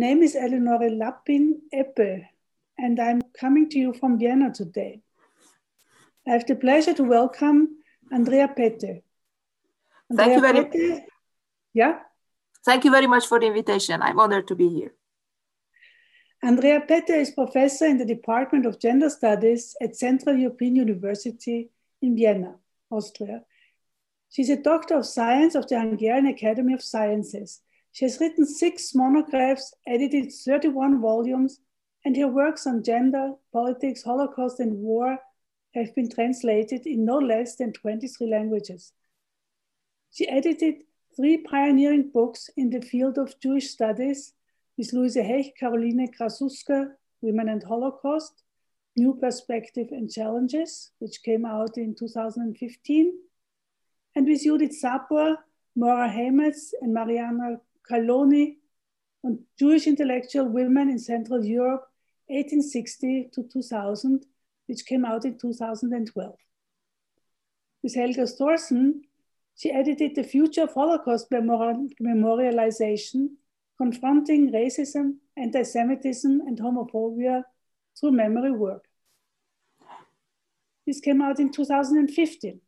Name is Eleonore Lappin Eppe, and I'm coming to you from Vienna today. I have the pleasure to welcome Andrea Pető. Andrea Thank you very much. Yeah? Thank you very much for the invitation. I'm honored to be here. Andrea Pető is professor in the Department of Gender Studies at Central European University in Vienna, Austria. She's a doctor of science of the Hungarian Academy of Sciences she has written six monographs, edited 31 volumes, and her works on gender, politics, Holocaust, and war have been translated in no less than 23 languages. She edited three pioneering books in the field of Jewish studies with Louise Hecht, Karolina Krasuska, Women and Holocaust, New Perspective and Challenges, which came out in 2015, and with Judith Szapor, Maura Hametz, and Mariana Calloni on Jewish intellectual women in Central Europe, 1860 to 2000, which came out in 2012. With Helga Thorson, she edited The Future of Holocaust Memorialization, Confronting Racism, Anti-Semitism, and Homophobia through Memory Work. This came out in 2015.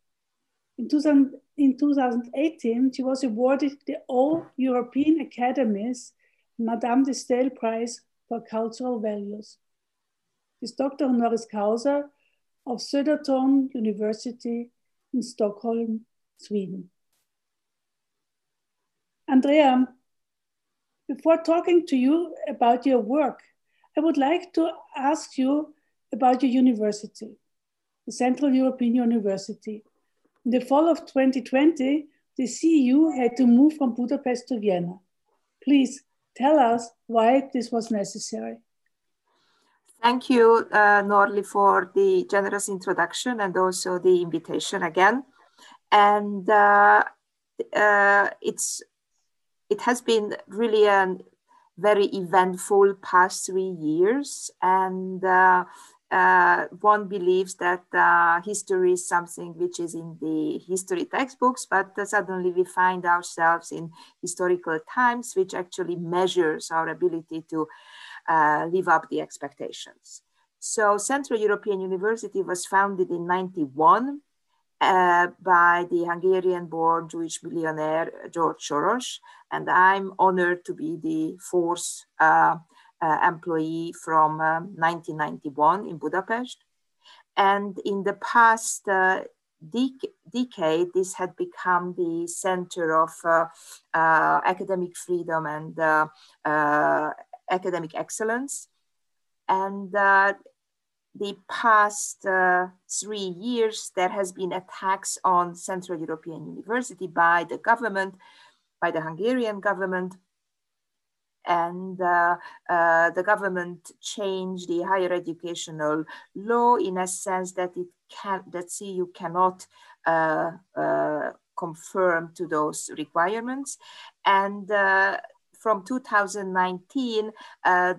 In, 2000, in 2018, she was awarded the All European Academies Madame de Stael Prize for Cultural Values. She's Dr. Honoris Causa of Södertörn University in Stockholm, Sweden. Andrea, before talking to you about your work, I would like to ask you about your university, the Central European University. In the fall of 2020, the CEU had to move from Budapest to Vienna. Please tell us why this was necessary. Thank you, uh, Norli, for the generous introduction and also the invitation again. And uh, uh, it's it has been really a very eventful past three years, and uh, uh, one believes that uh, history is something which is in the history textbooks, but uh, suddenly we find ourselves in historical times, which actually measures our ability to uh, live up the expectations. So Central European University was founded in 91 uh, by the Hungarian-born Jewish billionaire George Soros, and I'm honored to be the fourth uh, uh, employee from 1991 um, in Budapest. And in the past uh, dec- decade, this had become the center of uh, academic freedom and academic excellence. And the past uh, three years, there has been attacks on Central European University by the government, by the Hungarian government, and uh, uh, the government changed the higher educational law in a sense that it can that CEU cannot uh, uh, confirm to those requirements. And uh, from 2019 uh,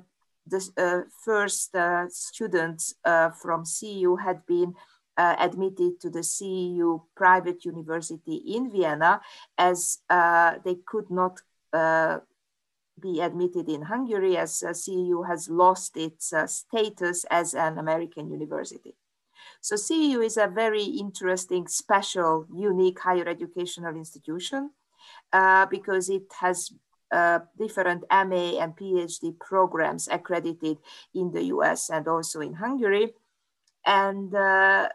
the first students from CEU had been uh, admitted to the CEU private university in Vienna as uh, they could not uh, be admitted in Hungary as uh, CEU has lost its uh, status as an American university. So CEU is a very interesting, special, unique higher educational institution uh, because it has uh, different MA and PhD programs accredited in the US and also in Hungary. And uh,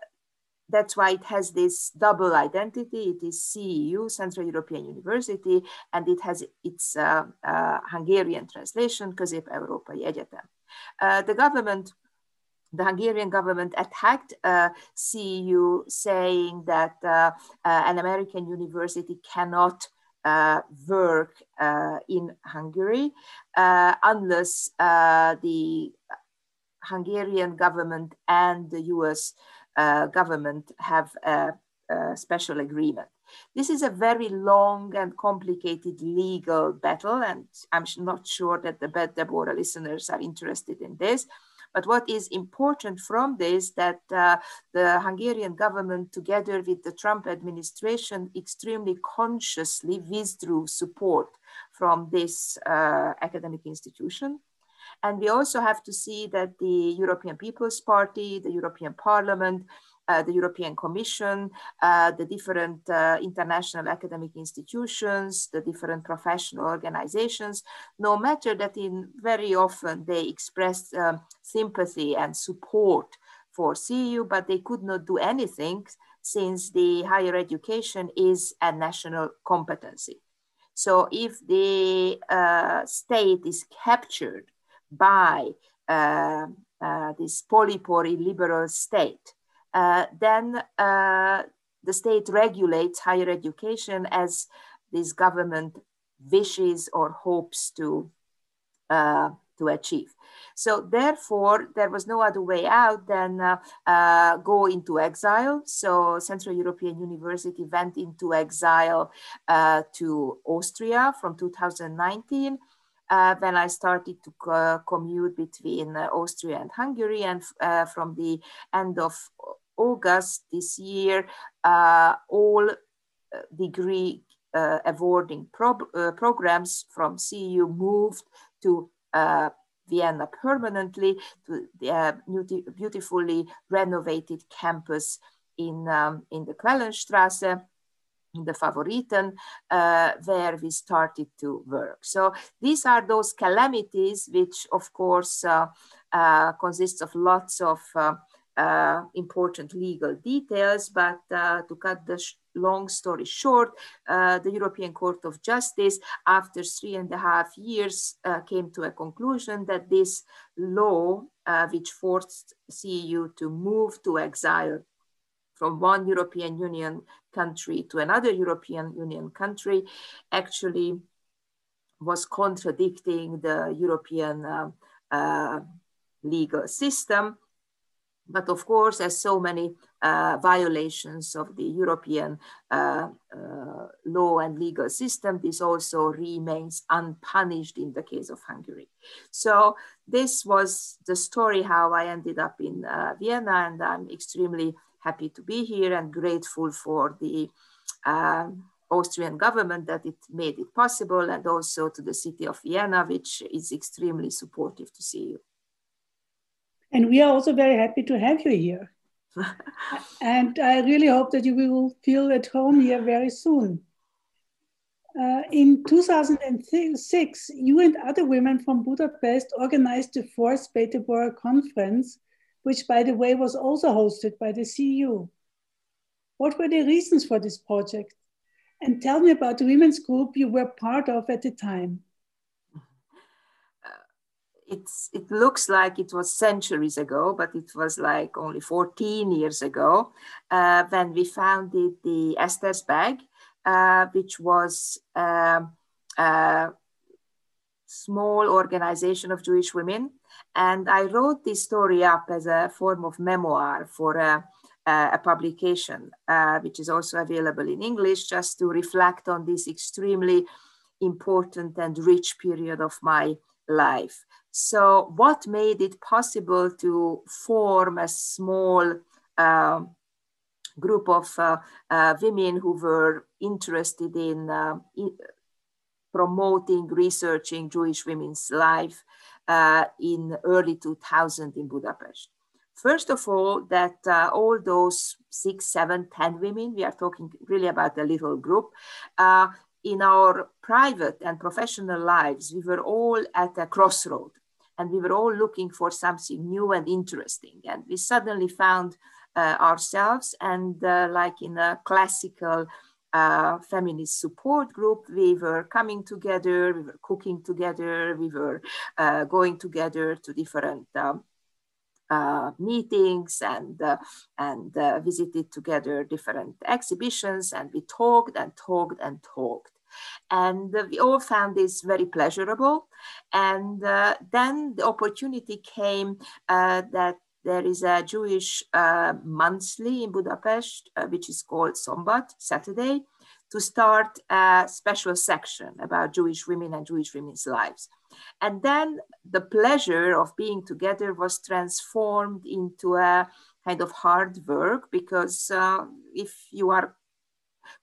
that's why it has this double identity. It is CEU, Central European University, and it has its uh, uh, Hungarian translation, Közép-Európai Egyetem. Uh, the government the Hungarian government attacked uh, CEU, saying that uh, uh, an American university cannot work in Hungary unless the Hungarian government and the US government have a, a special agreement. This is a very long and complicated legal battle, and I'm not sure that the Deborah listeners are interested in this. But what is important from this that uh, the Hungarian government, together with the Trump administration, extremely consciously withdrew support from this uh, academic institution. And we also have to see that the European People's Party, the European Parliament, uh, the European Commission, uh, the different uh, international academic institutions, the different professional organizations, no matter that in very often they expressed um, sympathy and support for CEU, but they could not do anything since the higher education is a national competency. So if the uh, state is captured by uh, uh, this polypore liberal state, uh, then uh, the state regulates higher education as this government wishes or hopes to, uh, to achieve. So therefore, there was no other way out than uh, uh, go into exile. So Central European University went into exile uh, to Austria from 2019. Uh, when I started to uh, commute between uh, Austria and Hungary, and from the end of August this year, uh, all uh, degree uh, awarding pro uh, programs from CEU moved to uh, Vienna permanently to the uh, beautifully renovated campus in, um, in the Quellenstrasse in the Favoriten, uh, where we started to work. So these are those calamities, which of course uh, uh, consists of lots of uh, important legal details, but uh, to cut the long story short, uh, the European Court of Justice, after three and a half years, uh, came to a conclusion that this law, uh, which forced CEU to move to exile from one European Union country to another European Union country, actually was contradicting the European uh, legal system but of course, as so many uh, violations of the European uh, uh, law and legal system, this also remains unpunished in the case of Hungary. So this was the story how I ended up in uh, Vienna, and I'm extremely happy to be here and grateful for the um, Austrian government that it made it possible, and also to the city of Vienna, which is extremely supportive to see you. And we are also very happy to have you here. and I really hope that you will feel at home here very soon. Uh, in 2006, you and other women from Budapest organized the fourth Bet Debora conference, which, by the way, was also hosted by the CEU. What were the reasons for this project? And tell me about the women's group you were part of at the time it's it looks like it was centuries ago, but it was like only 14 years ago uh, when we founded the Esther's Bag, uh, which was um, a small organization of Jewish women. And I wrote this story up as a form of memoir for a, a publication, uh, which is also available in English, just to reflect on this extremely important and rich period of my life. So, what made it possible to form a small uh, group of uh, uh, women who were interested in, uh, in, promoting, researching Jewish women's life uh, in early 2000 in Budapest? First of all, that uh, all those six, seven, ten women, we are talking really about a little group, in our private and professional lives, we were all at a crossroad and we were all looking for something new and interesting. And we suddenly found uh, ourselves, and uh, like in a classical uh, feminist support group. We were coming together, we were cooking together, we were uh, going together to different um, uh, meetings and uh, and uh, visited together different exhibitions and we talked and talked and talked and we all found this very pleasurable and uh, then the opportunity came uh, that there is a Jewish monthly in Budapest, which is called Szombat, Saturday, to start a special section about Jewish women and Jewish women's lives. And then the pleasure of being together was transformed into a kind of hard work because uh, if you are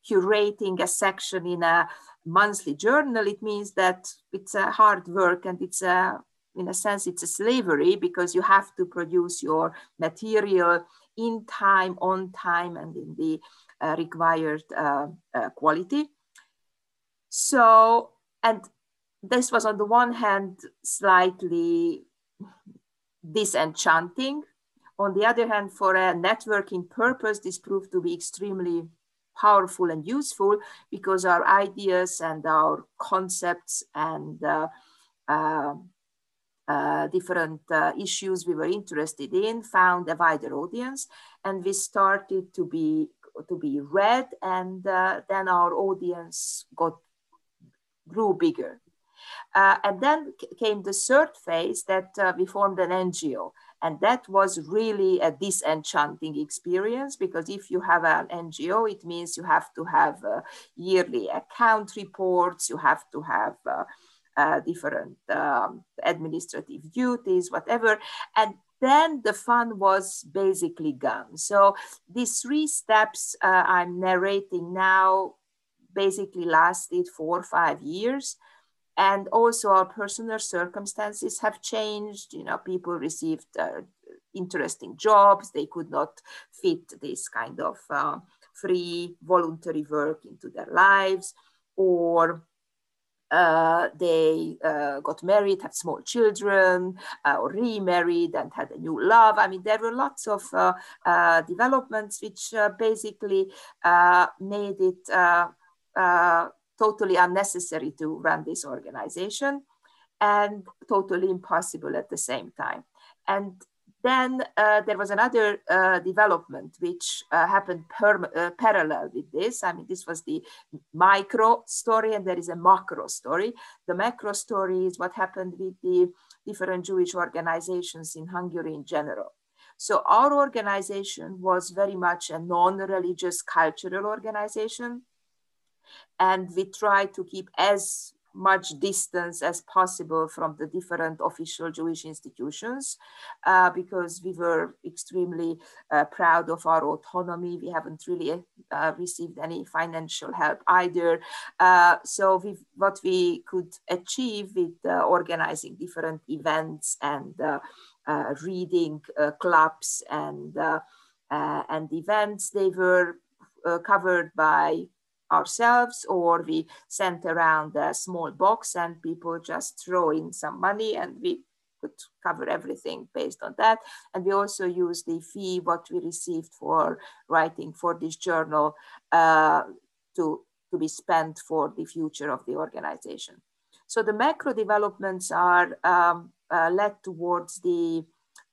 curating a section in a monthly journal, it means that it's a hard work and it's a, in a sense, it's a slavery because you have to produce your material in time, on time, and in the uh, required uh, uh, quality. So, and this was on the one hand slightly disenchanting. On the other hand, for a networking purpose, this proved to be extremely powerful and useful because our ideas and our concepts and uh, different uh, issues we were interested in found a wider audience and we started to be to be read and uh, then our audience got grew bigger uh, and then came the third phase that uh, we formed an NGO. And that was really a disenchanting experience because if you have an NGO, it means you have to have uh, yearly account reports, you have to have uh, different um, administrative duties, whatever. And then the fun was basically gone. So these three steps uh, I'm narrating now basically lasted four or five years and also our personal circumstances have changed you know people received uh, interesting jobs they could not fit this kind of uh, free voluntary work into their lives or uh, they uh, got married, had small children, uh, or remarried and had a new love. I mean, there were lots of uh, uh, developments which uh, basically made it totally unnecessary to run this organization and totally impossible at the same time. And then uh, there was another uh, development which uh, happened uh, parallel with this. I mean, this was the micro story, and there is a macro story. The macro story is what happened with the different Jewish organizations in Hungary in general. So our organization was very much a non-religious cultural organization and we tried to keep as much distance as possible from the different official Jewish institutions uh, because we were extremely uh, proud of our autonomy. We haven't really uh, received any financial help either. Uh, so what we could achieve with uh, organizing different events and uh, reading clubs and, and events, they were covered by ourselves or we sent around a small box and people just throw in some money and we could cover everything based on that. And we also use the fee what we received for writing for this journal uh, to, to be spent for the future of the organization. So the macro developments are um, uh, led towards the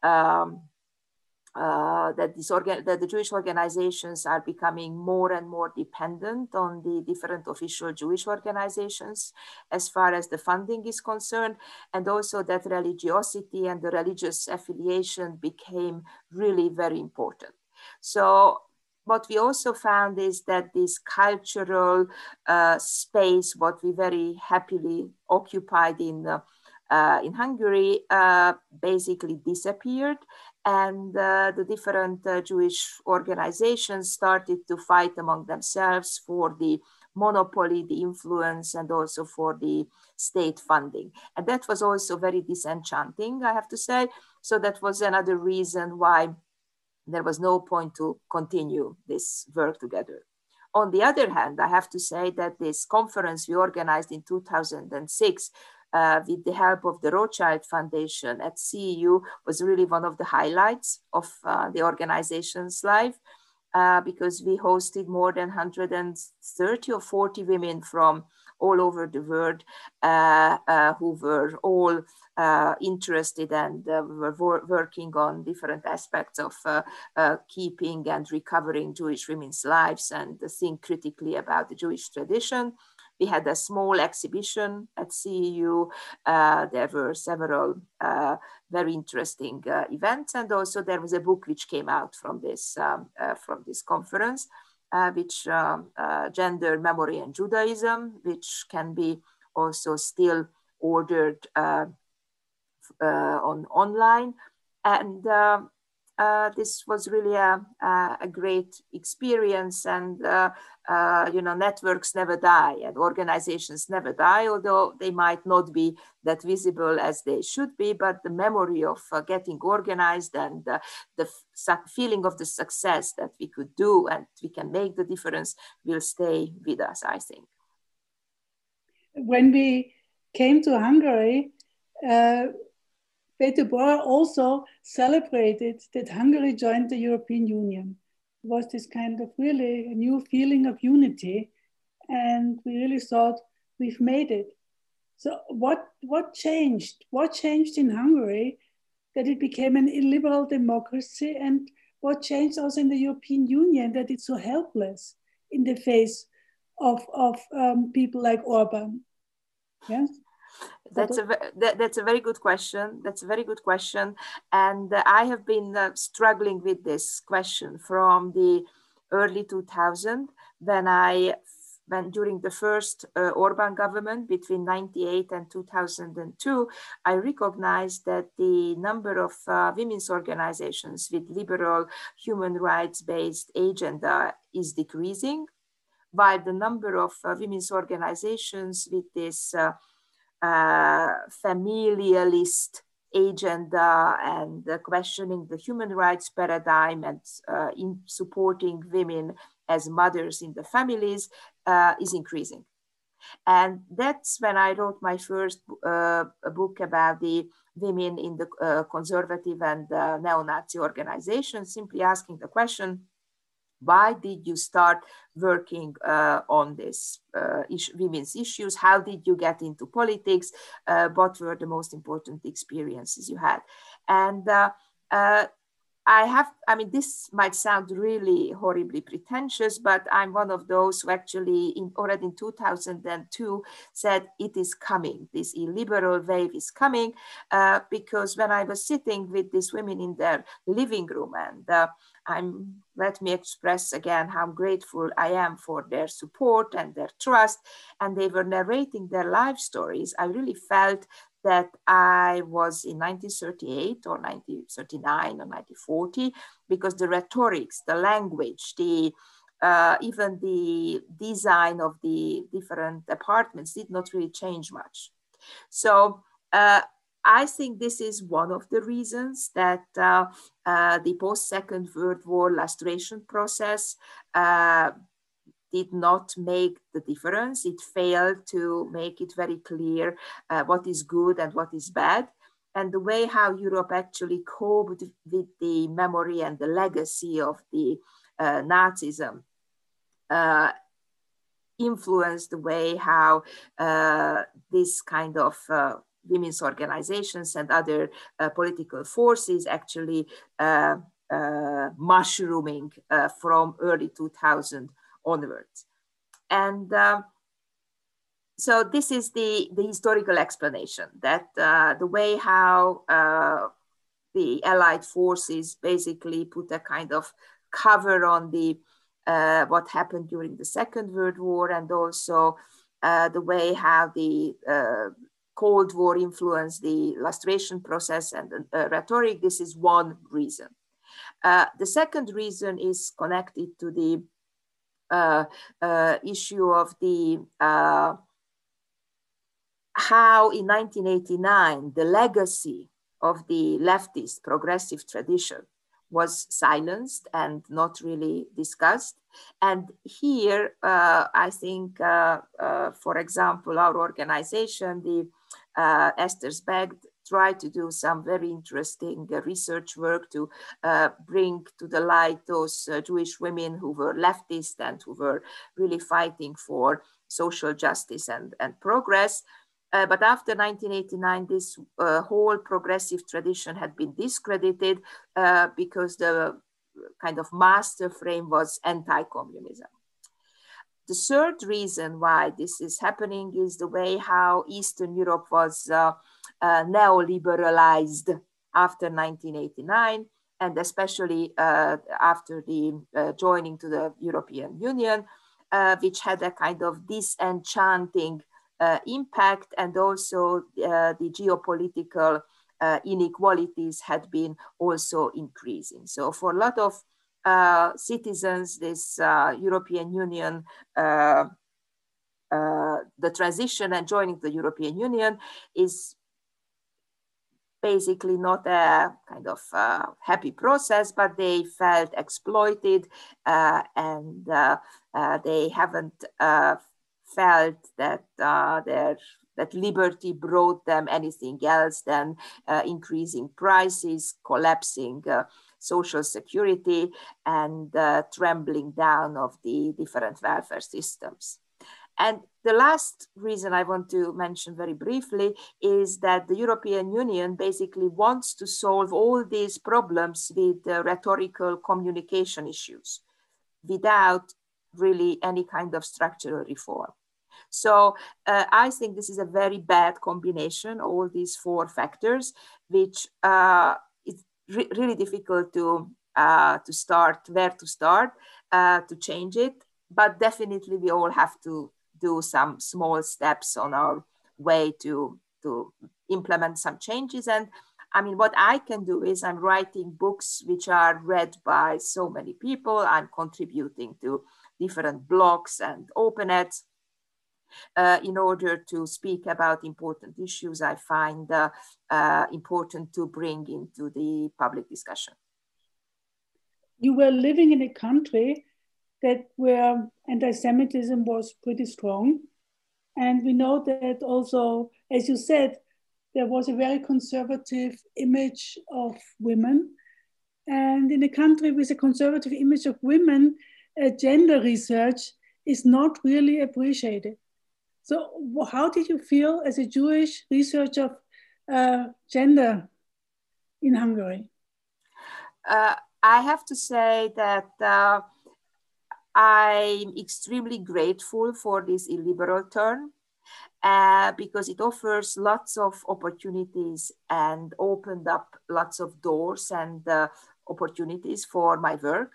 um, uh, that, organ- that the Jewish organizations are becoming more and more dependent on the different official Jewish organizations as far as the funding is concerned, and also that religiosity and the religious affiliation became really very important. So what we also found is that this cultural uh, space, what we very happily occupied in uh, uh, in Hungary uh, basically disappeared and uh, the different uh, Jewish organizations started to fight among themselves for the monopoly, the influence, and also for the state funding. And that was also very disenchanting, I have to say. So that was another reason why there was no point to continue this work together. On the other hand, I have to say that this conference we organized in 2006 uh, with the help of the Rothschild Foundation at CEU was really one of the highlights of uh, the organization's life. uh, because we hosted more than 130 or 40 women from all over the world uh, uh, who were all uh, interested and were working on different aspects of keeping and recovering Jewish women's lives and think critically about the Jewish tradition. We had a small exhibition at CEU. Uh, there were several uh, very interesting uh, events, and also there was a book which came out from this um, from this conference uh, which um, uh, gender, memory, and Judaism, which can be also still ordered uh, uh on online. And um, uh, this was really a, a great experience and uh, uh, you know networks never die and organizations never die although they might not be that visible as they should be but the memory of uh, getting organized and uh, the feeling of the success that we could do and we can make the difference will stay with us i think. When we came to hungary uh, Bet Debora also celebrated that Hungary joined the European Union. It was this kind of really a new feeling of unity, and we really thought we've made it. So what what changed? What changed in Hungary that it became an illiberal democracy, and what changed also in the European Union that it's so helpless in the face of of um, people like Orban? Yes. That's a that, that's a very good question. That's a very good question, and uh, I have been uh, struggling with this question from the early 2000 when I when during the first uh, Orban government between 98 and 2002, I recognized that the number of uh, women's organizations with liberal human rights based agenda is decreasing, while the number of uh, women's organizations with this uh, familialist agenda and uh, questioning the human rights paradigm and uh, in supporting women as mothers in the families uh, is increasing. And that's when I wrote my first uh, book about the women in the uh, conservative and neo-Nazi organization, simply asking the question, why did you start working uh, on this uh, women's issues? How did you get into politics? Uh, what were the most important experiences you had? And uh, uh, I have, I mean, this might sound really horribly pretentious, but I'm one of those who actually in, already in 2002 said it is coming. This illiberal wave is coming uh, because when I was sitting with these women in their living room and uh, I'm, let me express again how grateful I am for their support and their trust. And they were narrating their life stories. I really felt that I was in 1938 or 1939 or 1940 because the rhetorics, the language, the uh, even the design of the different apartments did not really change much. So uh, I think this is one of the reasons that uh, uh, the post-Second World War lustration process uh, did not make the difference. It failed to make it very clear uh, what is good and what is bad. And the way how Europe actually coped with the memory and the legacy of the uh, Nazism uh, influenced the way how this kind of women's organizations and other uh, political forces actually mushrooming from early 2000 onwards. And um, so this is the, the historical explanation that uh, the way how uh, the Allied forces basically put a kind of cover on the uh, what happened during the Second World War and also uh, the way how the uh, Cold War influenced the lustration process and uh, rhetoric. This is one reason. the second reason is connected to the uh, uh, issue of the uh, how in 1989 the legacy of the leftist progressive tradition was silenced and not really discussed. And here, uh, I think, uh, uh, for example, our organization, the Esther's Bag tried to do some very interesting uh, research work to uh, bring to the light those uh, Jewish women who were leftist and who were really fighting for social justice and, and progress. Uh, but after 1989, this uh, whole progressive tradition had been discredited uh, because the kind of master frame was anti-communism. The third reason why this is happening is the way how Eastern Europe was uh, uh, neoliberalized after 1989, and especially uh, after the joining to the European Union, which had a kind of disenchanting uh, impact and also uh, the geopolitical uh, inequalities had been also increasing. So for a lot of uh, citizens, this uh, European Union, uh, the transition and joining the European Union is basically not a kind of uh, happy process, but they felt exploited uh, and uh, they haven't felt that uh, their that liberty brought them anything else than uh, increasing prices, collapsing uh, social security, and uh, trembling down of the different welfare systems. And the last reason I want to mention very briefly is that the European Union basically wants to solve all these problems with rhetorical communication issues without really any kind of structural reform. So uh, I think this is a very bad combination, all these four factors, which uh, re really difficult to, uh, to start, where to start, uh, to change it. But definitely we all have to do some small steps on our way to, to implement some changes. And I mean, what I can do is I'm writing books which are read by so many people. I'm contributing to different blogs and open openets uh, in order to speak about important issues I find uh, uh, important to bring into the public discussion. You were living in a country that where anti-Semitism was pretty strong. And we know that also, as you said, there was a very conservative image of women. And in a country with a conservative image of women, uh, gender research is not really appreciated. So, how did you feel as a Jewish researcher of uh, gender in Hungary? Uh, I have to say that uh, I'm extremely grateful for this illiberal turn uh, because it offers lots of opportunities and opened up lots of doors and uh, opportunities for my work.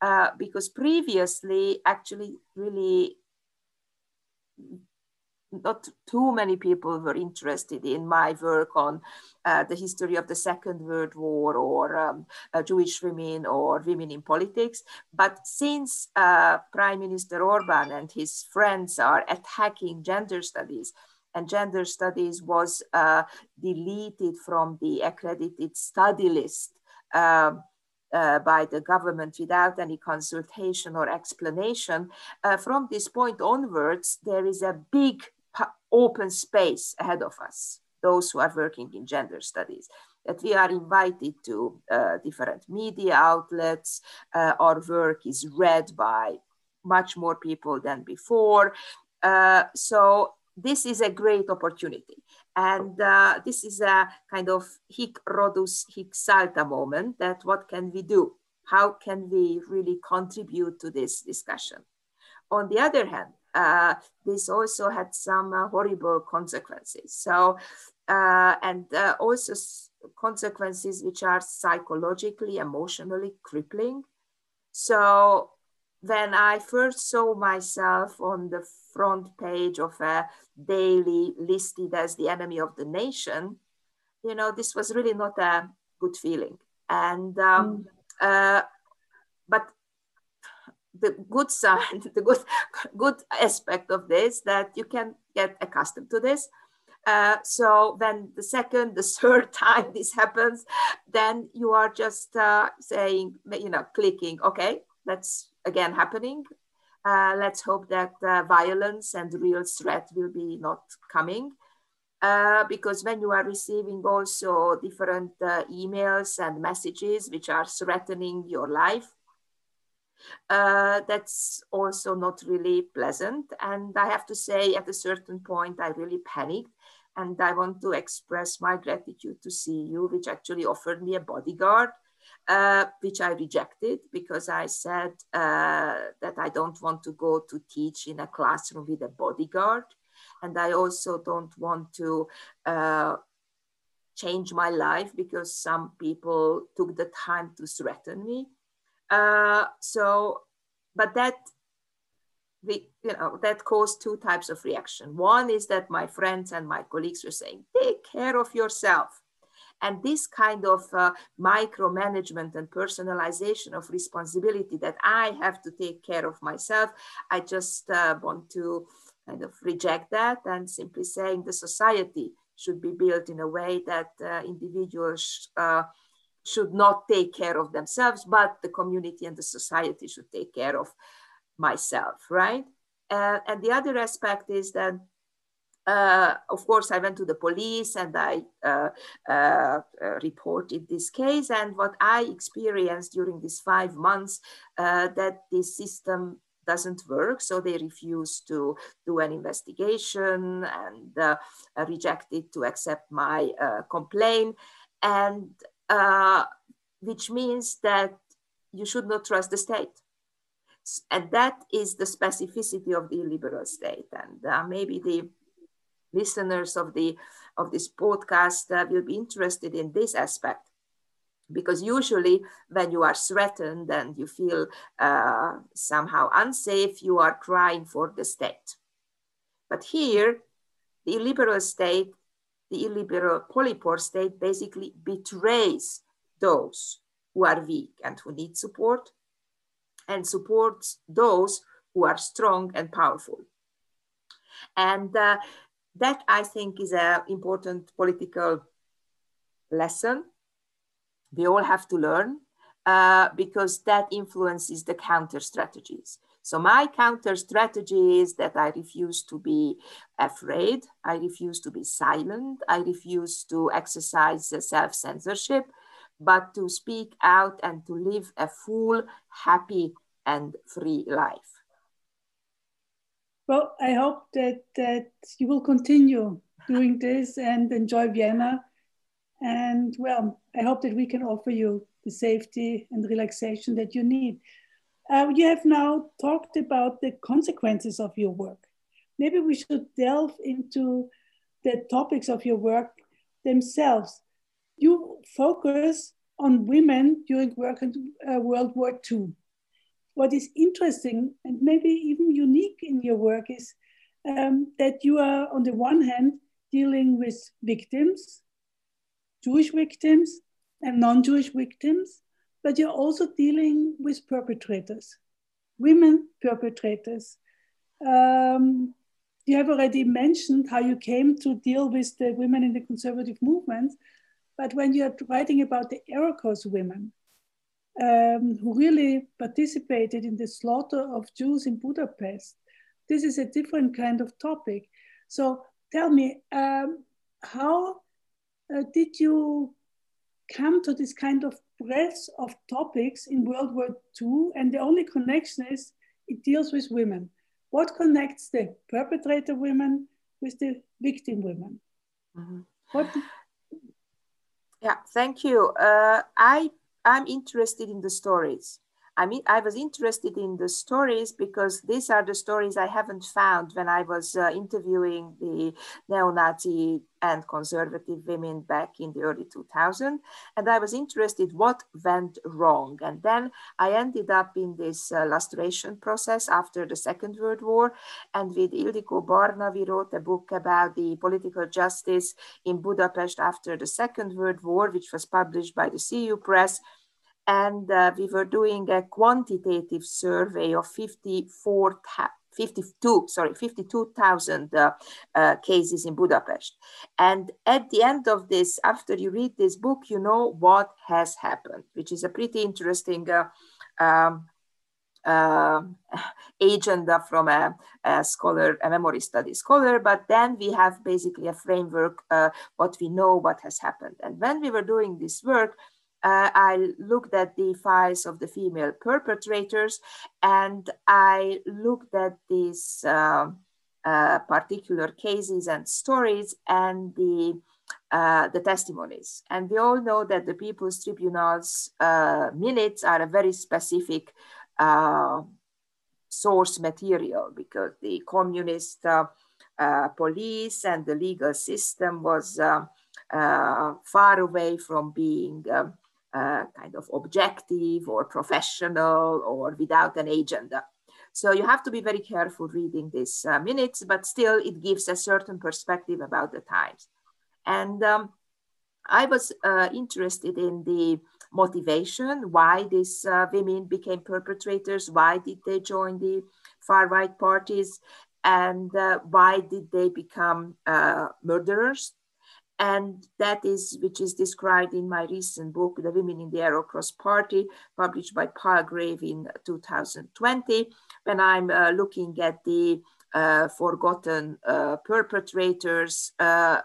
Uh, because previously, actually, really not too many people were interested in my work on uh, the history of the Second World War or um, uh, Jewish women or women in politics. But since uh, Prime Minister Orban and his friends are attacking gender studies, and gender studies was uh, deleted from the accredited study list. Um, uh, by the government without any consultation or explanation. Uh, from this point onwards, there is a big open space ahead of us, those who are working in gender studies, that we are invited to uh, different media outlets. Uh, our work is read by much more people than before. Uh, so this is a great opportunity. And uh, this is a kind of hic Rhodus hic salta moment that what can we do? How can we really contribute to this discussion? On the other hand, uh, this also had some uh, horrible consequences. So, uh, and uh, also consequences which are psychologically, emotionally crippling. So, when I first saw myself on the front page of a daily listed as the enemy of the nation, you know, this was really not a good feeling. And um, mm. but the good side, the good, good aspect of this that you can get accustomed to this. Uh, so when the second, the third time this happens, then you are just uh, saying, you know, clicking, okay, that's again happening. Uh, let's hope that violence and real threat will be not coming. uh, because when you are receiving also different uh, emails and messages which are threatening your life, uh, that's also not really pleasant. And I have to say, at a certain point, I really panicked. And I want to express my gratitude to CEU, which actually offered me a bodyguard, uh, which I rejected because I said uh, that I don't want to go to teach in a classroom with a bodyguard. And I also don't want to uh, change my life because some people took the time to threaten me. Uh, so, but that the, you know that caused two types of reaction. One is that my friends and my colleagues were saying, "Take care of yourself," and this kind of uh, micromanagement and personalization of responsibility that I have to take care of myself. I just uh, want to kind of reject that and simply saying the society should be built in a way that uh, individuals uh, should not take care of themselves, but the community and the society should take care of myself, right? Uh, and the other aspect is that, uh, of course, I went to the police and I uh, uh, reported this case. And what I experienced during these five months, that this system doesn't work. So they refused to do an investigation and uh, rejected to accept my uh, complaint. And uh, which means that you should not trust the state. And that is the specificity of the illiberal state. And uh, maybe the listeners of the of this podcast uh, will be interested in this aspect because usually when you are threatened and you feel uh, somehow unsafe, you are crying for the state. But here, the illiberal state, the illiberal polypore state basically betrays those who are weak and who need support and supports those who are strong and powerful. And uh, that I think is an important political lesson we all have to learn uh, because that influences the counter strategies. So my counter strategy is that I refuse to be afraid. I refuse to be silent. I refuse to exercise self-censorship, but to speak out and to live a full, happy, and free life. Well, I hope that, that you will continue doing this and enjoy Vienna and well, I hope that we can offer you the safety and relaxation that you need. Uh, you have now talked about the consequences of your work. Maybe we should delve into the topics of your work themselves. You focus on women during work in uh, World War II. What is interesting and maybe even unique in your work is um, that you are, on the one hand, dealing with victims Jewish victims and non Jewish victims, but you're also dealing with perpetrators, women perpetrators. Um, you have already mentioned how you came to deal with the women in the conservative movement, but when you're writing about the Holocaust women, um, who really participated in the slaughter of Jews in Budapest, this is a different kind of topic. So tell me, um, how uh, did you come to this kind of breadth of topics in World War II? And the only connection is it deals with women. What connects the perpetrator women with the victim women? Mm-hmm. What? Yeah, thank you. Uh, I I'm interested in the stories. I mean, I was interested in the stories because these are the stories I haven't found when I was uh, interviewing the neo-Nazi and conservative women back in the early 2000s. And I was interested what went wrong. And then I ended up in this uh, lustration process after the Second World War. And with Ildikó Barna, we wrote a book about the political justice in Budapest after the Second World War, which was published by the CEU Press and uh, we were doing a quantitative survey of 54 52 sorry 52,000 uh, uh, cases in Budapest and at the end of this after you read this book you know what has happened which is a pretty interesting uh, um, uh, agenda from a, a, scholar, a memory study scholar, but then we have basically a framework, uh, what we know, what has happened. And when we were doing this work, uh, I looked at the files of the female perpetrators and I looked at these uh, uh, particular cases and stories and the uh, the testimonies. And we all know that the People's Tribunal's uh, minutes are a very specific uh, source material because the communist police and the legal system was far away from being um, kind of objective or professional or without an agenda. So you have to be very careful reading these uh, minutes, but still it gives a certain perspective about the times. And um, I was uh, interested in the motivation, why these uh, women became perpetrators, why did they join the far right parties, and uh, why did they become uh, murderers and that is which is described in my recent book the women in the arrow cross party published by palgrave in 2020 when i'm uh, looking at the uh, forgotten uh, perpetrators uh,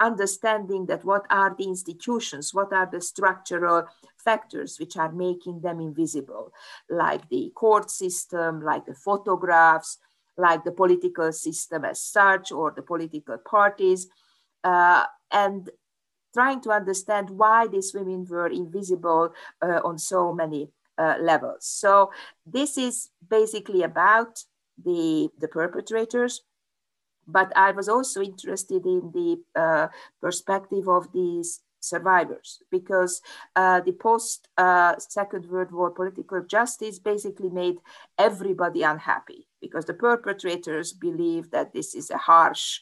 understanding that what are the institutions what are the structural factors which are making them invisible like the court system like the photographs like the political system as such or the political parties uh, and trying to understand why these women were invisible uh, on so many uh, levels. So this is basically about the, the perpetrators, but I was also interested in the uh, perspective of these survivors because uh, the post uh, Second World War political justice basically made everybody unhappy because the perpetrators believe that this is a harsh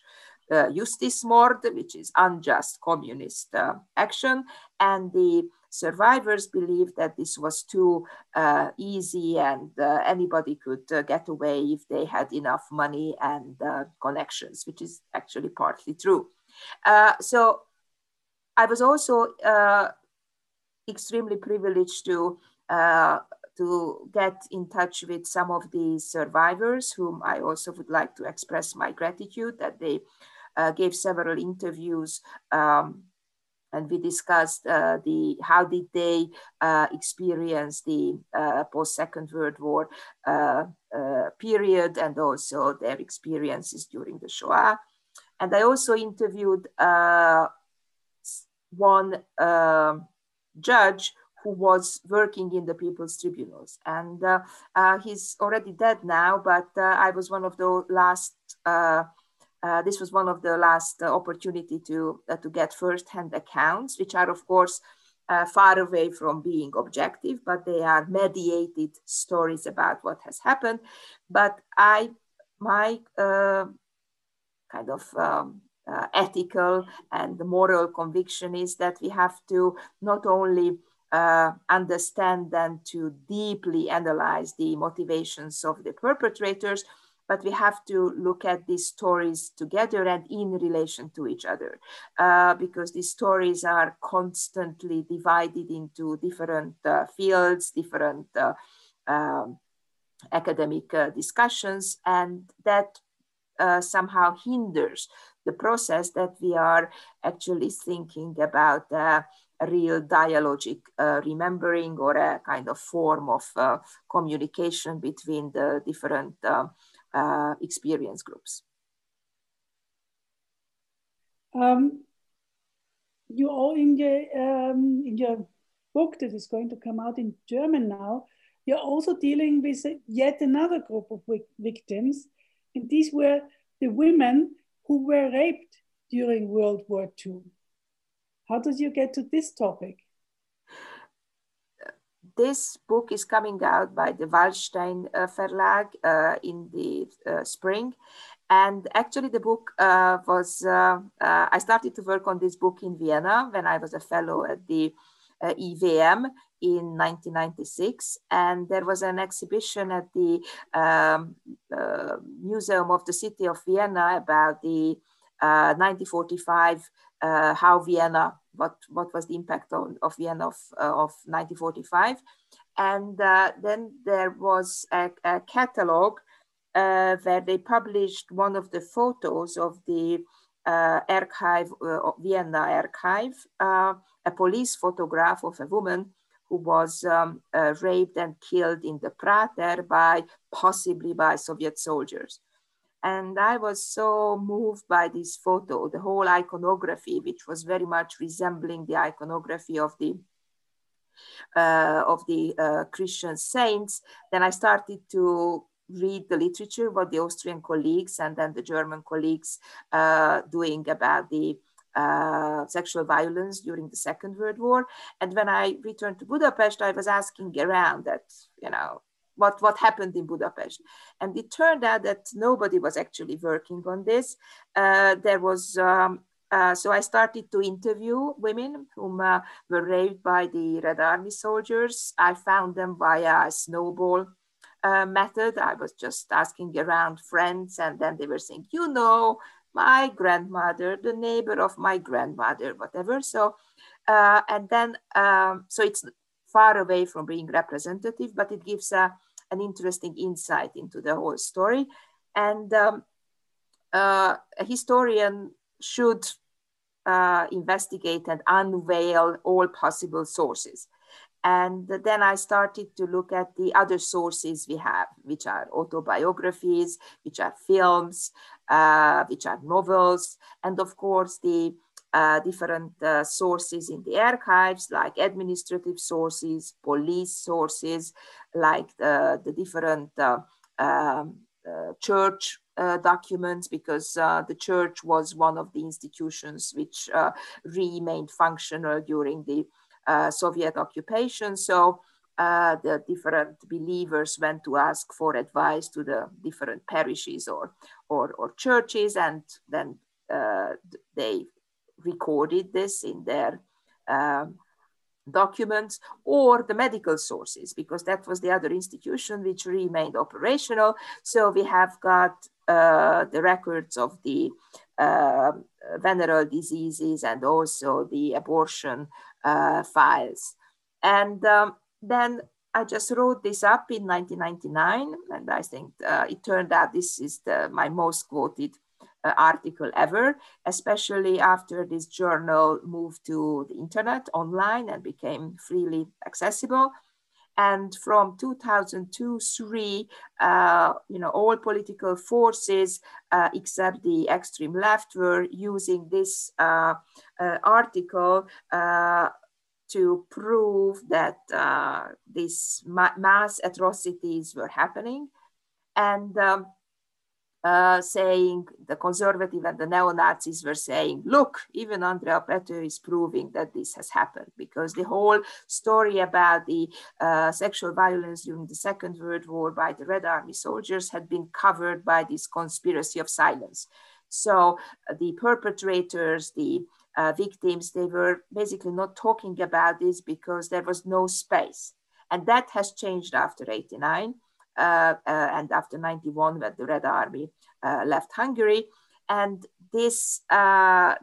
Justizmord, which is unjust communist uh, action, and the survivors believed that this was too uh, easy and uh, anybody could uh, get away if they had enough money and uh, connections, which is actually partly true. Uh, so I was also extremely privileged to to get in touch with some of the survivors whom I also would like to express my gratitude that they gave several interviews um, and we discussed uh, the how did they uh, experience the uh, post Second World War uh, uh, period and also their experiences during the Shoah. And I also interviewed uh, one um, judge who was working in the People's Tribunals, and he's already dead now. But I was one of the last uh, this was one of the last uh, opportunity to uh, to get first-hand accounts, which are of course uh, far away from being objective, but they are mediated stories about what has happened. But I, my uh, kind of um, uh, ethical and moral conviction is that we have to not only understand and to deeply analyze the motivations of the perpetrators, but we have to look at these stories together and in relation to each other uh, because these stories are constantly divided into different uh, fields, different uh, um, academic uh, discussions, and that uh, somehow hinders the process that we are actually thinking about uh, a real dialogic uh, remembering or a kind of form of uh, communication between the different uh, uh, experience groups. Um, you all in your um, in your book that is going to come out in German now, you're also dealing with yet another group of victims, and these were the women who were raped during World War II. How did you get to this topic? This book is coming out by the Wallstein uh, Verlag uh, in the uh, spring. And actually, the book uh, was, uh, uh, I started to work on this book in Vienna when I was a fellow at the IWM in 1996. And there was an exhibition at the um, Museum of the City of Vienna about the 1945, how Vienna, what, what was the impact on, of Vienna of, of 1945. And then there was a, a catalog uh, where they published one of the photos of the uh, archive, uh, Vienna archive, uh, a police photograph of a woman who was um, uh, raped and killed in the Prater by possibly by Soviet soldiers. And I was so moved by this photo, the whole iconography, which was very much resembling the iconography of the uh, of the uh, Christian saints. Then I started to read the literature, what the Austrian colleagues and then the German colleagues uh, doing about the uh, sexual violence during the Second World War. And when I returned to Budapest, I was asking around that, you know, what, what happened in Budapest. And it turned out that nobody was actually working on this. Uh, there was, um, uh, so I started to interview women whom uh, were raped by the Red Army soldiers. I found them via a snowball uh, method. I was just asking around friends, and then they were saying, you know, my grandmother, the neighbor of my grandmother, whatever. So, uh, and then, um, so it's far away from being representative, but it gives a, an interesting insight into the whole story. And um, uh, a historian should uh, investigate and unveil all possible sources. And then I started to look at the other sources we have, which are autobiographies, which are films, uh, which are novels, and of course the uh, different uh, sources in the archives, like administrative sources, police sources, like the, different uh, um, uh, church uh, documents because the church was one of the institutions which remained functional during the Soviet occupation. So the different believers went to ask for advice to the different parishes or, or, or churches, and then they recorded this in their um, documents or the medical sources, because that was the other institution which remained operational. So we have got uh, the records of the uh, venereal diseases and also the abortion uh, files. And um, then I just wrote this up in 1999, and I think uh, it turned out this is the, my most quoted uh, article ever, especially after this journal moved to the internet online and became freely accessible. And from 2002, three, uh, you know, all political forces uh, except the extreme left were using this uh, uh article uh, to prove that these ma mass atrocities were happening. And um, uh, saying the conservative and the neo-Nazis were saying, look, even Andrea Pető is proving that this has happened because the whole story about the uh, sexual violence during the Second World War by the Red Army soldiers had been covered by this conspiracy of silence. So uh, the perpetrators, the uh, victims, they were basically not talking about this because there was no space. And that has changed after 89 uh, uh, and after 91 when the Red Army uh, left Hungary. And this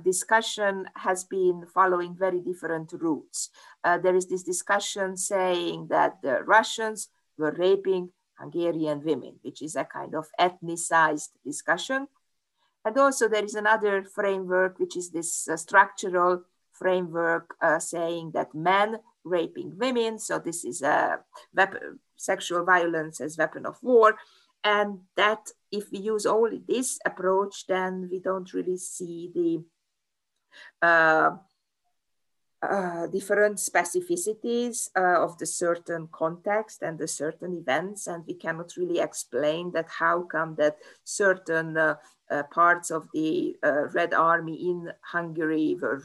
discussion has been following very different routes. there is this discussion saying that the Russians were raping Hungarian women, which is a kind of ethnicized discussion. And also there is another framework, which is this uh, structural framework uh, saying that men raping women, so this is a sexual violence as weapon of war. And that if we use only this approach, then we don't really see the uh, uh, different specificities uh, of the certain context and the certain events, and we cannot really explain that how come that certain uh, uh parts of the uh, Red Army in Hungary were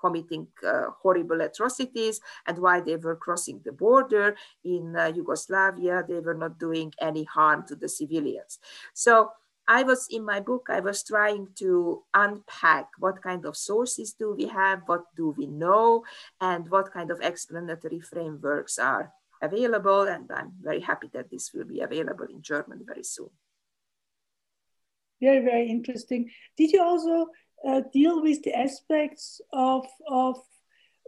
committing uh, horrible atrocities and why they were crossing the border in uh, Yugoslavia. They were not doing any harm to the civilians. So I was in my book, I was trying to unpack what kind of sources do we have, what do we know, and what kind of explanatory frameworks are available. And I'm very happy that this will be available in German very soon. very, very interesting. Did you also uh, deal with the aspects of, of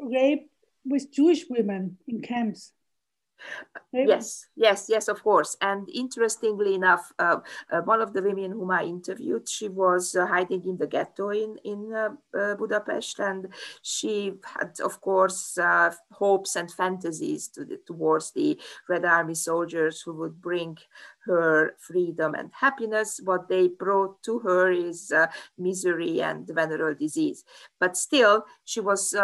rape with Jewish women in camps? Yes, yes, yes, of course. And interestingly enough, uh, uh, one of the women whom I interviewed, she was uh, hiding in the ghetto in in uh, uh, Budapest, and she had, of course, uh, hopes and fantasies to the, towards the Red Army soldiers who would bring her freedom and happiness. What they brought to her is misery and venereal disease. But still, she was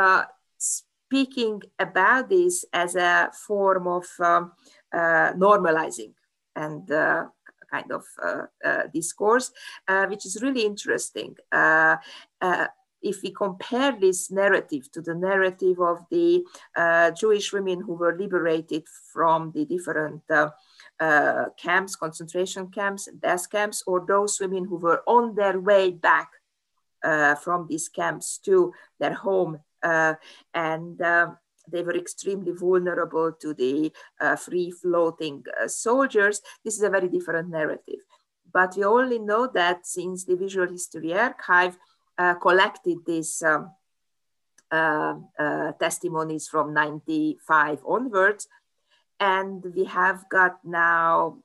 speaking about this as a form of um, uh, normalizing and uh, kind of uh, uh discourse, uh, which is really interesting. Uh, if we compare this narrative to the narrative of the Jewish women who were liberated from the different camps, concentration camps, death camps, or those women who were on their way back from these camps to their home uh, and uh, they were extremely vulnerable to the uh, free floating soldiers. This is a very different narrative. But we only know that since the Visual History Archive collected these um, uh, uh, testimonies from 95 onwards. And we have got now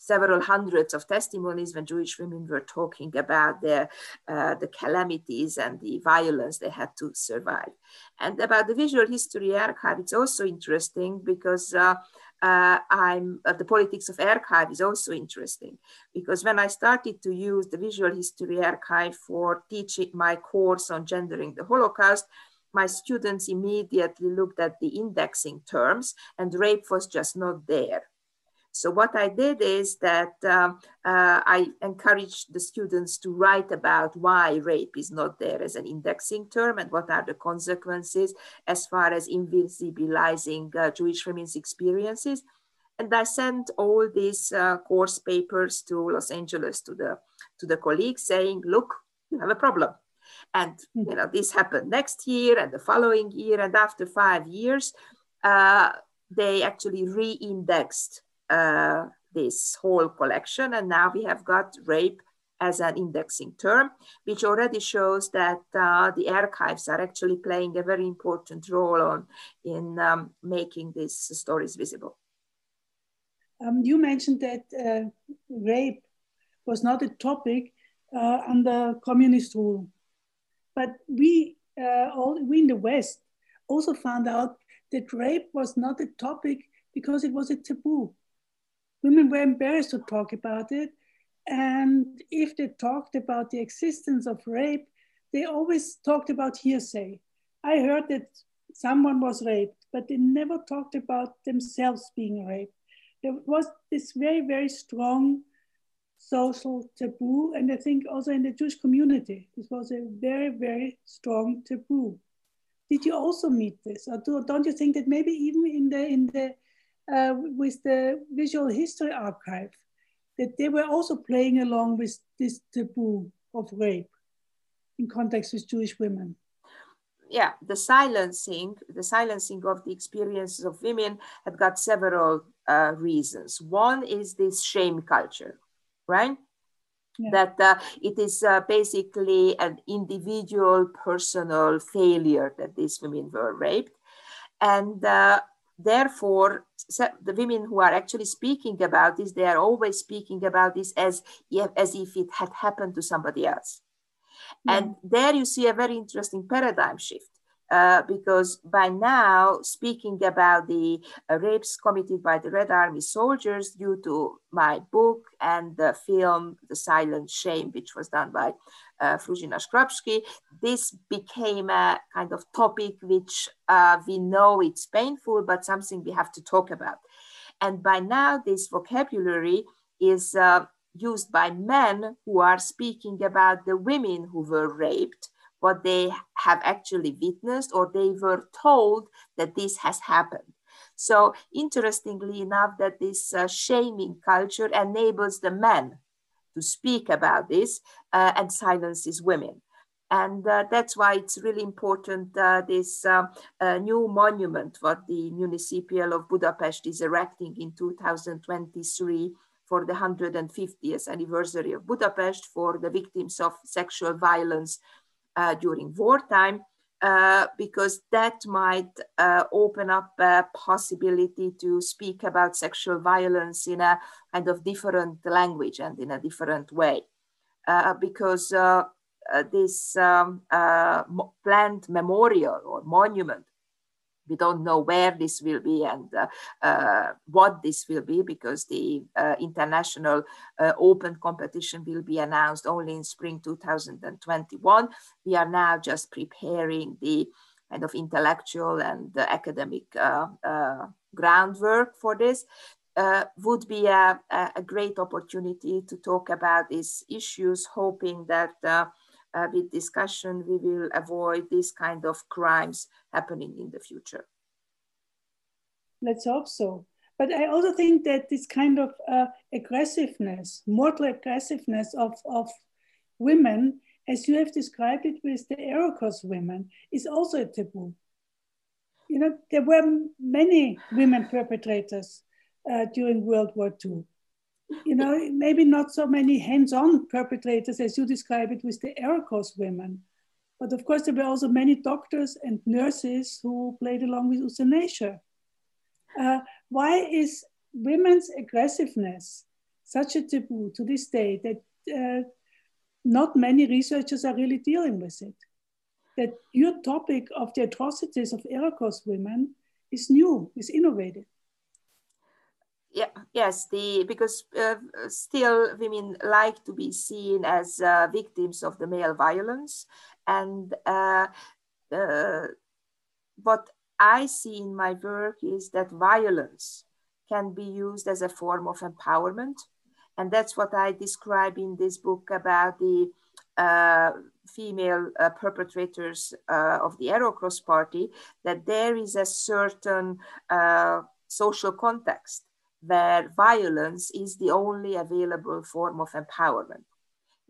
several hundreds of testimonies when Jewish women were talking about their, uh, the calamities and the violence they had to survive. And about the Visual History Archive, it's also interesting because uh, uh, I'm uh, the politics of archive is also interesting because when I started to use the Visual History Archive for teaching my course on gendering the Holocaust, my students immediately looked at the indexing terms and rape was just not there. So what I did is that um, uh, I encouraged the students to write about why rape is not there as an indexing term and what are the consequences as far as invisibilizing uh, Jewish women's experiences. And I sent all these uh, course papers to Los Angeles to the to the colleagues saying, look, you have a problem. And you know, this happened next year and the following year. And after five years, uh, they actually re-indexed uh, this whole collection. And now we have got rape as an indexing term, which already shows that uh, the archives are actually playing a very important role on, in um, making these stories visible. Um, you mentioned that uh, rape was not a topic uh, under communist rule, but we, uh, all, we in the West also found out that rape was not a topic because it was a taboo women were embarrassed to talk about it. And if they talked about the existence of rape, they always talked about hearsay. I heard that someone was raped, but they never talked about themselves being raped. There was this very, very strong social taboo. And I think also in the Jewish community, this was a very, very strong taboo. Did you also meet this? Or do, don't you think that maybe even in the, in the uh, with the Visual History Archive, that they were also playing along with this taboo of rape in context with Jewish women. Yeah, the silencing, the silencing of the experiences of women had got several uh, reasons. One is this shame culture, right? Yeah. That uh, it is uh, basically an individual personal failure that these women were raped. And uh, therefore the women who are actually speaking about this they are always speaking about this as as if it had happened to somebody else mm. and there you see a very interesting paradigm shift uh, because by now, speaking about the uh, rapes committed by the Red Army soldiers due to my book and the film The Silent Shame, which was done by uh, Skrapski, this became a kind of topic which uh, we know it's painful, but something we have to talk about. And by now, this vocabulary is uh, used by men who are speaking about the women who were raped what they have actually witnessed or they were told that this has happened. So interestingly enough, that this uh, shaming culture enables the men to speak about this uh, and silences women. And uh, that's why it's really important uh, this uh, uh, new monument what the municipal of Budapest is erecting in 2023 for the 150th anniversary of Budapest for the victims of sexual violence uh, during wartime, uh, because that might uh, open up a possibility to speak about sexual violence in a kind of different language and in a different way. Uh, because uh, uh, this um, planned memorial or monument we don't know where this will be and uh, uh, what this will be because the uh, international uh, open competition will be announced only in spring 2021. We are now just preparing the kind of intellectual and academic uh, uh, groundwork for this. would be a, a, great opportunity to talk about these issues, hoping that uh, with discussion, we will avoid these kind of crimes happening in the future. Let's hope so. But I also think that this kind of uh, aggressiveness, mortal aggressiveness of, of women, as you have described it with the Holocaust women, is also a taboo. You know, there were many women perpetrators uh, during World War II you know, maybe not so many hands-on perpetrators as you describe it with the Holocaust women. But of course, there were also many doctors and nurses who played along with euthanasia. Uh, why is women's aggressiveness such a taboo to this day that uh, not many researchers are really dealing with it? That your topic of the atrocities of Holocaust women is new, is innovative yeah yes the because uh, still women like to be seen as uh, victims of the male violence. And uh, uh, what i see in my work is that violence can be used as a form of empowerment. And that's what i describe in this book about the uh, female uh, perpetrators of the Cross party that there is a certain social context where violence is the only available form of empowerment.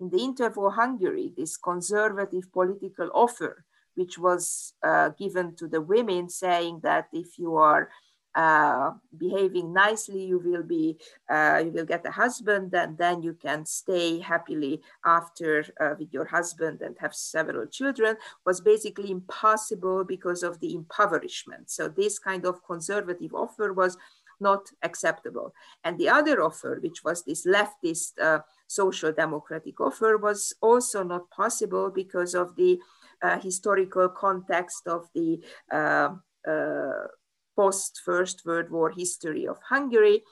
In the interwar Hungary, this conservative political offer, which was uh, given to the women, saying that if you are uh, behaving nicely, you will be, uh, you will get a husband, and then you can stay happily after uh, with your husband and have several children, was basically impossible because of the impoverishment. So this kind of conservative offer was not acceptable. And the other offer, which was this leftist uh, social democratic offer, was also not possible because of the uh, historical context of the uh, uh post First World War history of Hungary.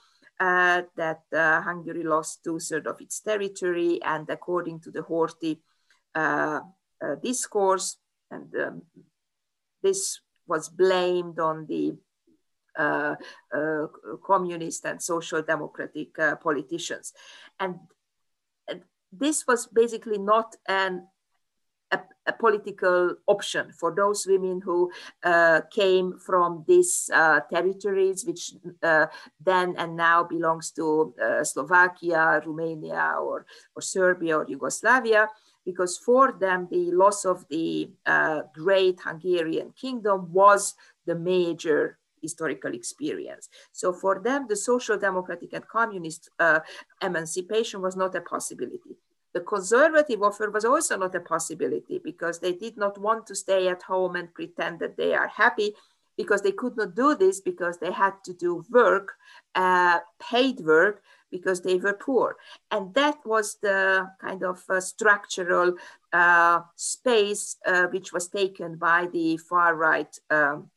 Uh, that uh, Hungary lost two thirds of its territory, and according to the Horthy discourse, and um, this was blamed on the communist and social democratic uh, politicians. And this was basically not an a, a, political option for those women who uh, came from these uh, territories, which uh, then and now belongs to Slovakia, Romania, or, or Serbia or Yugoslavia, because for them the loss of the great Hungarian kingdom was the major historical experience. So for them, the social democratic and communist uh, emancipation was not a possibility. The conservative offer was also not a possibility because they did not want to stay at home and pretend that they are happy because they could not do this because they had to do work, uh, paid work, because they were poor. And that was the kind of uh, structural uh, space uh, which was taken by the far right um,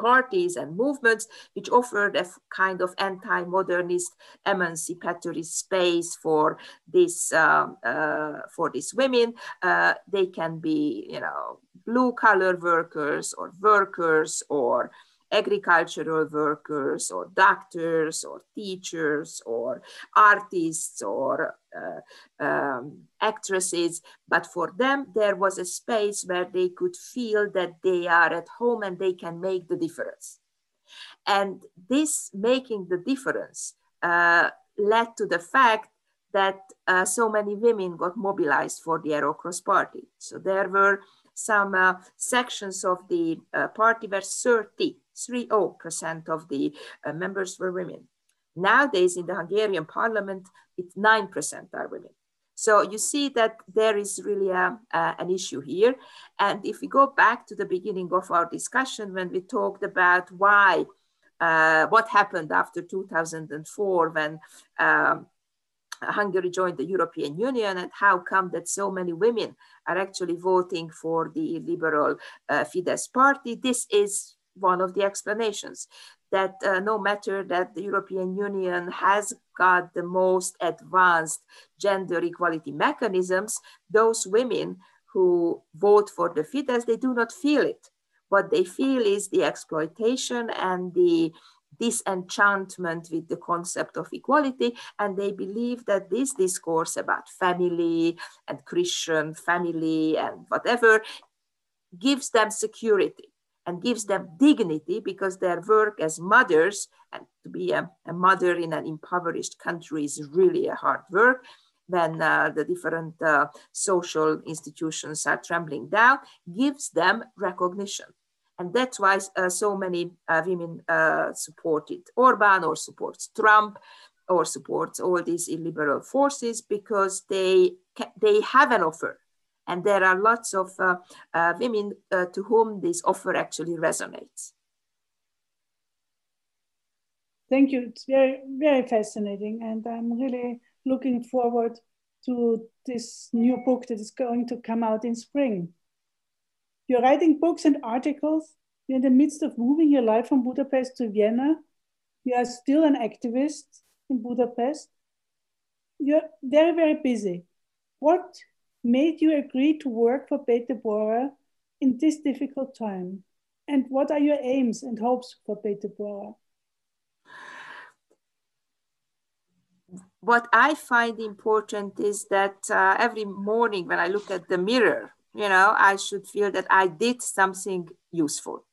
parties and movements which offered a kind of anti-modernist emancipatory space for this um, uh, for these women. Uh, they can be you know blue collar workers or workers or agricultural workers or doctors or teachers or artists or uh, um, actresses. But for them, there was a space where they could feel that they are at home and they can make the difference. And this making the difference uh, led to the fact that uh, so many women got mobilized for the Arrow Cross Party. So there were some uh, sections of the uh, party where 30 30% of the uh, members were women. Nowadays in the Hungarian parliament, it's 9% are women. So you see that there is really a, uh, an issue here. And if we go back to the beginning of our discussion, when we talked about why, uh, what happened after 2004 when um, Hungary joined the European Union and how come that so many women are actually voting for the liberal uh, Fidesz party, this is one of the explanations that uh, no matter that the European Union has got the most advanced gender equality mechanisms, those women who vote for the Fidesz, they do not feel it. What they feel is the exploitation and the disenchantment with the concept of equality, and they believe that this discourse about family and Christian family and whatever gives them security and gives them dignity because their work as mothers, and to be a, a mother in an impoverished country is really a hard work when uh, the different uh, social institutions are trembling down, gives them recognition. And that's why uh, so many uh, women uh, supported Orban or supports Trump or supports all these illiberal forces because they, they have an offer and there are lots of uh, uh, women uh, to whom this offer actually resonates. Thank you. It's very, very fascinating. And I'm really looking forward to this new book that is going to come out in spring. You're writing books and articles. You're in the midst of moving your life from Budapest to Vienna. You are still an activist in Budapest. You're very, very busy. What made you agree to work for Bet Debora in this difficult time? And what are your aims and hopes for Bet Debora? What I find important is that uh, every morning when I look at the mirror, you know, I should feel that I did something useful.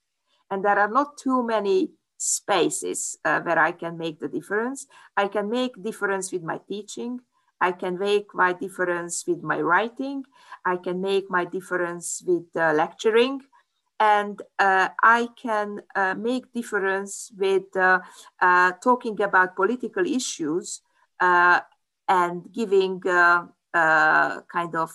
And there are not too many spaces uh, where I can make the difference. I can make difference with my teaching. I can make my difference with my writing. I can make my difference with uh, lecturing. And uh, I can uh, make difference with uh, uh, talking about political issues uh, and giving kind of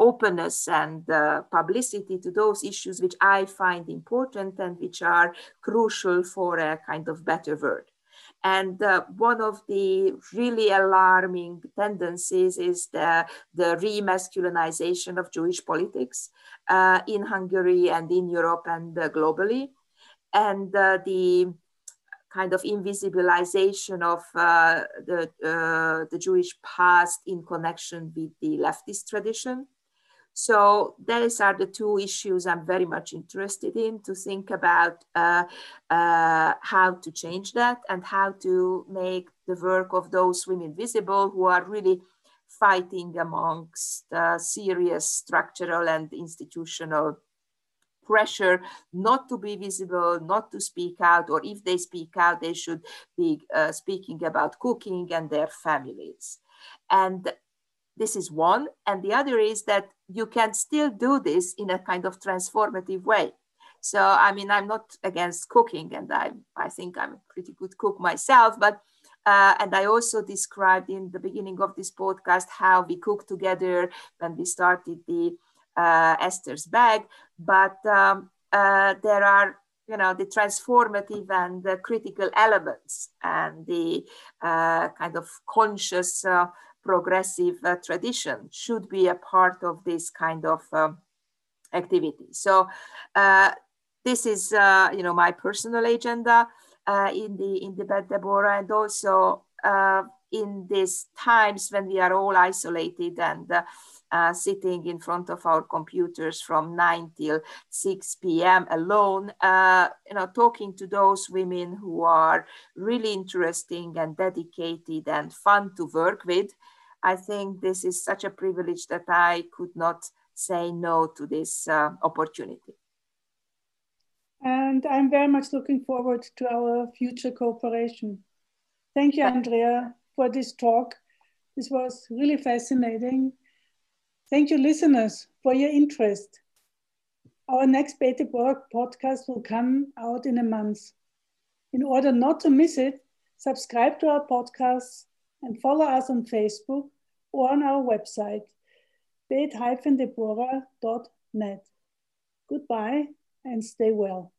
openness and uh, publicity to those issues which I find important and which are crucial for a kind of better world. And uh, one of the really alarming tendencies is the, the remasculinization of Jewish politics uh, in Hungary and in Europe and uh, globally. And uh, the kind of invisibilization of uh, the, uh, the Jewish past in connection with the leftist tradition. So those are the two issues I'm very much interested in to think about uh, uh, how to change that and how to make the work of those women visible who are really fighting amongst uh, serious structural and institutional pressure not to be visible, not to speak out, or if they speak out, they should be uh, speaking about cooking and their families. And this is one. And the other is that you can still do this in a kind of transformative way. So, I mean, I'm not against cooking, and I, I think I'm a pretty good cook myself, but uh, and I also described in the beginning of this podcast how we cooked together when we started the uh, Esther's bag. But um, uh, there are, you know, the transformative and the critical elements and the uh, kind of conscious uh, progressive uh, tradition should be a part of this kind of um, activity. So uh, this is, uh, you know, my personal agenda uh, in the in the Bet Debora, and also uh, in these times when we are all isolated and uh, sitting in front of our computers from 9 till 6 p.m. alone, you know, talking to those women who are really interesting and dedicated and fun to work with. I think this is such a privilege that I could not say no to this uh, opportunity. And I'm very much looking forward to our future cooperation. Thank you, Andrea, for this talk. This was really fascinating. Thank you, listeners, for your interest. Our next Debora podcast will come out in a month. In order not to miss it, subscribe to our podcasts and follow us on Facebook or on our website, bet-debora.net. Goodbye and stay well.